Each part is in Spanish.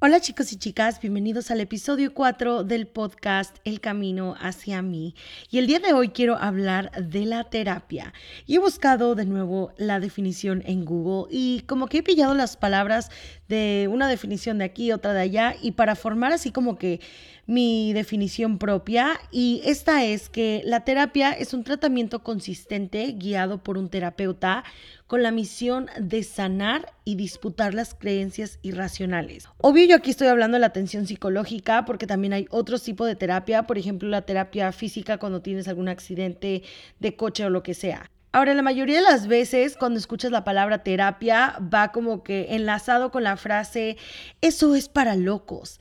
Hola chicos y chicas, bienvenidos al episodio 4 del podcast El Camino hacia mí. Y el día de hoy quiero hablar de la terapia. Y he buscado de nuevo la definición en Google y como que he pillado las palabras de una definición de aquí, otra de allá, y para formar así como que mi definición propia. Y esta es que la terapia es un tratamiento consistente guiado por un terapeuta con la misión de sanar y disputar las creencias irracionales. Obvio, yo aquí estoy hablando de la atención psicológica porque también hay otros tipos de terapia, por ejemplo, la terapia física cuando tienes algún accidente de coche o lo que sea. Ahora, la mayoría de las veces cuando escuchas la palabra terapia va como que enlazado con la frase, eso es para locos.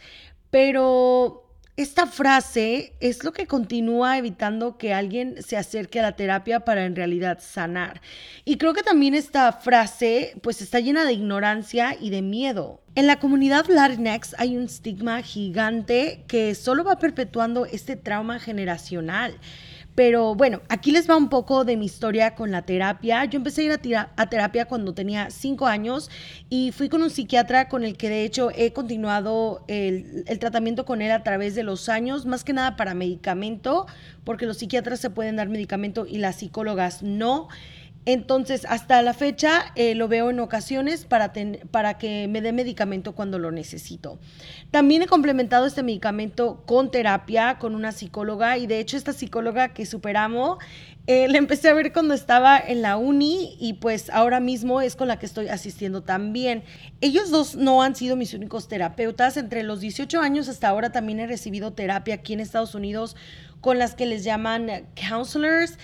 Pero esta frase es lo que continúa evitando que alguien se acerque a la terapia para en realidad sanar. Y creo que también esta frase pues está llena de ignorancia y de miedo. En la comunidad Latinx hay un estigma gigante que solo va perpetuando este trauma generacional. Pero bueno, aquí les va un poco de mi historia con la terapia. Yo empecé a ir a, terapia cuando tenía cinco años y fui con un psiquiatra con el que de hecho he continuado el, el tratamiento con él a través de los años, más que nada para medicamento, porque los psiquiatras se pueden dar medicamento y las psicólogas no. Entonces, hasta la fecha eh, lo veo en ocasiones para, para que me dé medicamento cuando lo necesito. También he complementado este medicamento con terapia, con una psicóloga, y de hecho esta psicóloga que superamos, eh, la empecé a ver cuando estaba en la uni y pues ahora mismo es con la que estoy asistiendo también. Ellos dos no han sido mis únicos terapeutas. Entre los 18 años hasta ahora también he recibido terapia aquí en Estados Unidos con las que les llaman counselors.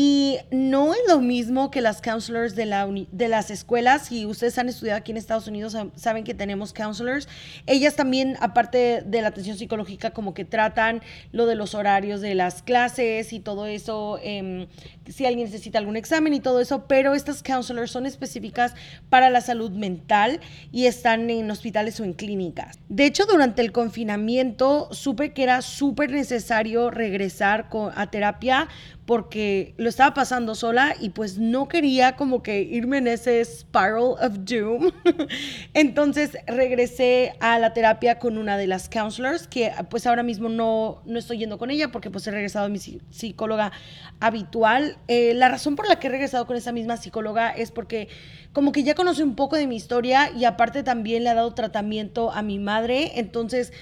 Y no es lo mismo que las counselors de, la de las escuelas. Si ustedes han estudiado aquí en Estados Unidos, saben que tenemos counselors. Ellas también, aparte de la atención psicológica, como que tratan lo de los horarios de las clases y todo eso, em, si alguien necesita algún examen y todo eso. Pero estas counselors son específicas para la salud mental y están en hospitales o en clínicas. De hecho, durante el confinamiento supe que era súper necesario regresar a terapia porque lo estaba pasando sola y pues no quería como que irme en ese spiral of doom. Entonces regresé a la terapia con una de las counselors que pues ahora mismo no, no estoy yendo con ella porque pues he regresado a mi psicóloga habitual. Eh, la razón por la que he regresado con esa misma psicóloga es porque como que ya conoce un poco de mi historia y aparte también le ha dado tratamiento a mi madre. Entonces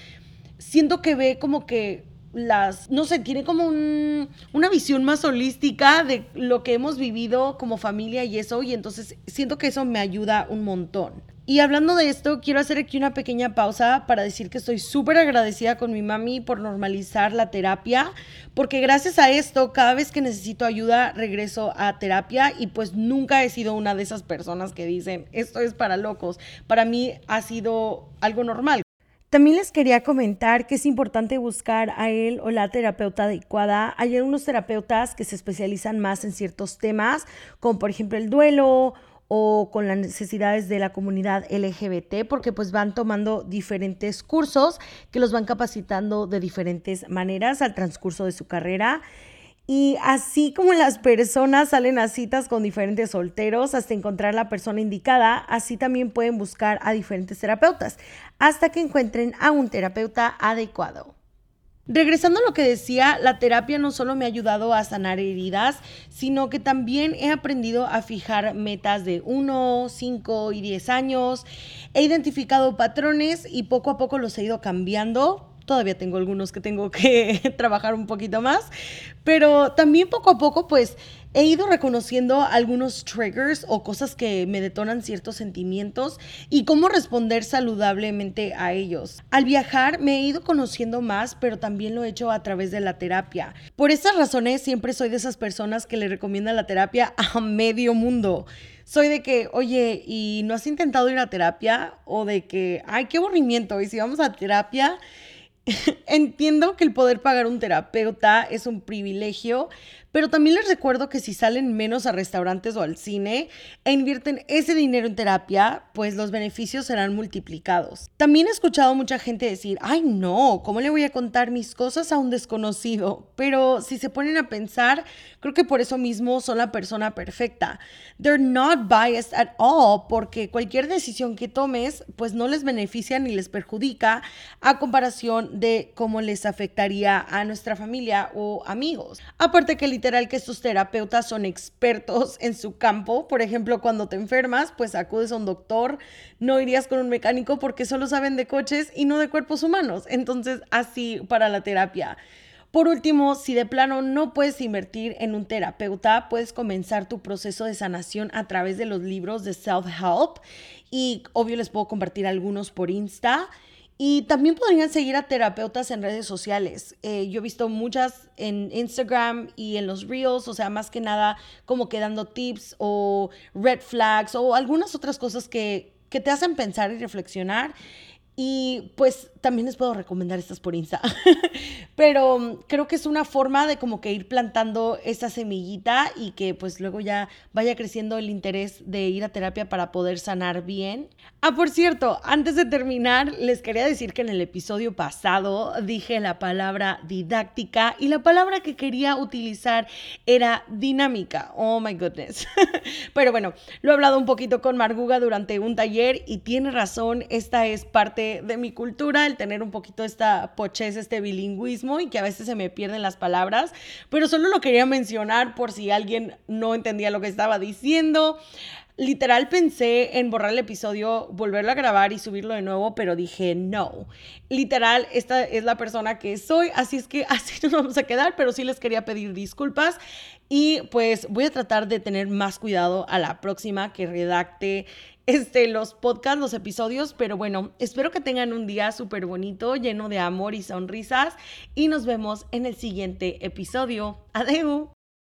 siento que ve como que las, no sé, tiene como una visión más holística de lo que hemos vivido como familia y eso, y entonces siento que eso me ayuda un montón. Y hablando de esto, quiero hacer aquí una pequeña pausa para decir que estoy súper agradecida con mi mami por normalizar la terapia, porque gracias a esto, cada vez que necesito ayuda, regreso a terapia y pues nunca he sido una de esas personas que dicen, esto es para locos. Para mí ha sido algo normal. También les quería comentar que es importante buscar a él o la terapeuta adecuada. Hay algunos terapeutas que se especializan más en ciertos temas, como por ejemplo el duelo o con las necesidades de la comunidad LGBT, porque pues van tomando diferentes cursos que los van capacitando de diferentes maneras al transcurso de su carrera. Y así como las personas salen a citas con diferentes solteros hasta encontrar la persona indicada, así también pueden buscar a diferentes terapeutas hasta que encuentren a un terapeuta adecuado. Regresando a lo que decía, la terapia no solo me ha ayudado a sanar heridas, sino que también he aprendido a fijar metas de 1, 5 y 10 años. He identificado patrones y poco a poco los he ido cambiando Todavía tengo algunos que tengo que trabajar un poquito más, pero también poco a poco pues he ido reconociendo algunos triggers o cosas que me detonan ciertos sentimientos y cómo responder saludablemente a ellos. Al viajar me he ido conociendo más, pero también lo he hecho a través de la terapia. Por esas razones siempre soy de esas personas que le recomiendan la terapia a medio mundo soy de que, oye, ¿y no has intentado ir a terapia? O de que, ay, qué aburrimiento, y si vamos a terapia, Entiendo que el poder pagar un terapeuta es un privilegio, Pero también les recuerdo que si salen menos a restaurantes o al cine e invierten ese dinero en terapia, pues los beneficios serán multiplicados. También he escuchado mucha gente decir, ay no, ¿cómo le voy a contar mis cosas a un desconocido? Pero si se ponen a pensar, creo que por eso mismo son la persona perfecta. They're not biased at all porque cualquier decisión que tomes, pues no les beneficia ni les perjudica a comparación de cómo les afectaría a nuestra familia o amigos. Aparte que que estos terapeutas son expertos en su campo. Por ejemplo, cuando te enfermas, pues acudes a un doctor, no irías con un mecánico porque solo saben de coches y no de cuerpos humanos. Entonces, así para la terapia. Por último, si de plano no puedes invertir en un terapeuta, puedes comenzar tu proceso de sanación a través de los libros de self-help y obvio les puedo compartir algunos por Insta. Y también podrían seguir a terapeutas en redes sociales. Eh, yo he visto muchas en Instagram y en los Reels, o sea, más que nada como que dando tips o red flags o algunas otras cosas que, que te hacen pensar y reflexionar. Y pues también les puedo recomendar estas por Insta. Pero mm, creo que es una forma de como que ir plantando esa semillita y que pues luego ya vaya creciendo el interés de ir a terapia para poder sanar bien. Ah, por cierto, antes de terminar, les quería decir que en el episodio pasado dije la palabra didáctica y la palabra que quería utilizar era dinámica. Oh my goodness. Pero bueno, lo he hablado un poquito con Marguga durante un taller y tiene razón, esta es parte de mi cultura, el tener un poquito esta pochez, este bilingüismo y que a veces se me pierden las palabras, pero solo lo quería mencionar por si alguien no entendía lo que estaba diciendo. Literal pensé en borrar el episodio, volverlo a grabar y subirlo de nuevo, pero dije no. Literal, esta es la persona que soy, así es que así nos vamos a quedar, pero sí les quería pedir disculpas y pues voy a tratar de tener más cuidado a la próxima que redacte este, los podcasts, los episodios, pero bueno, espero que tengan un día súper bonito, lleno de amor y sonrisas y nos vemos en el siguiente episodio. Adeu.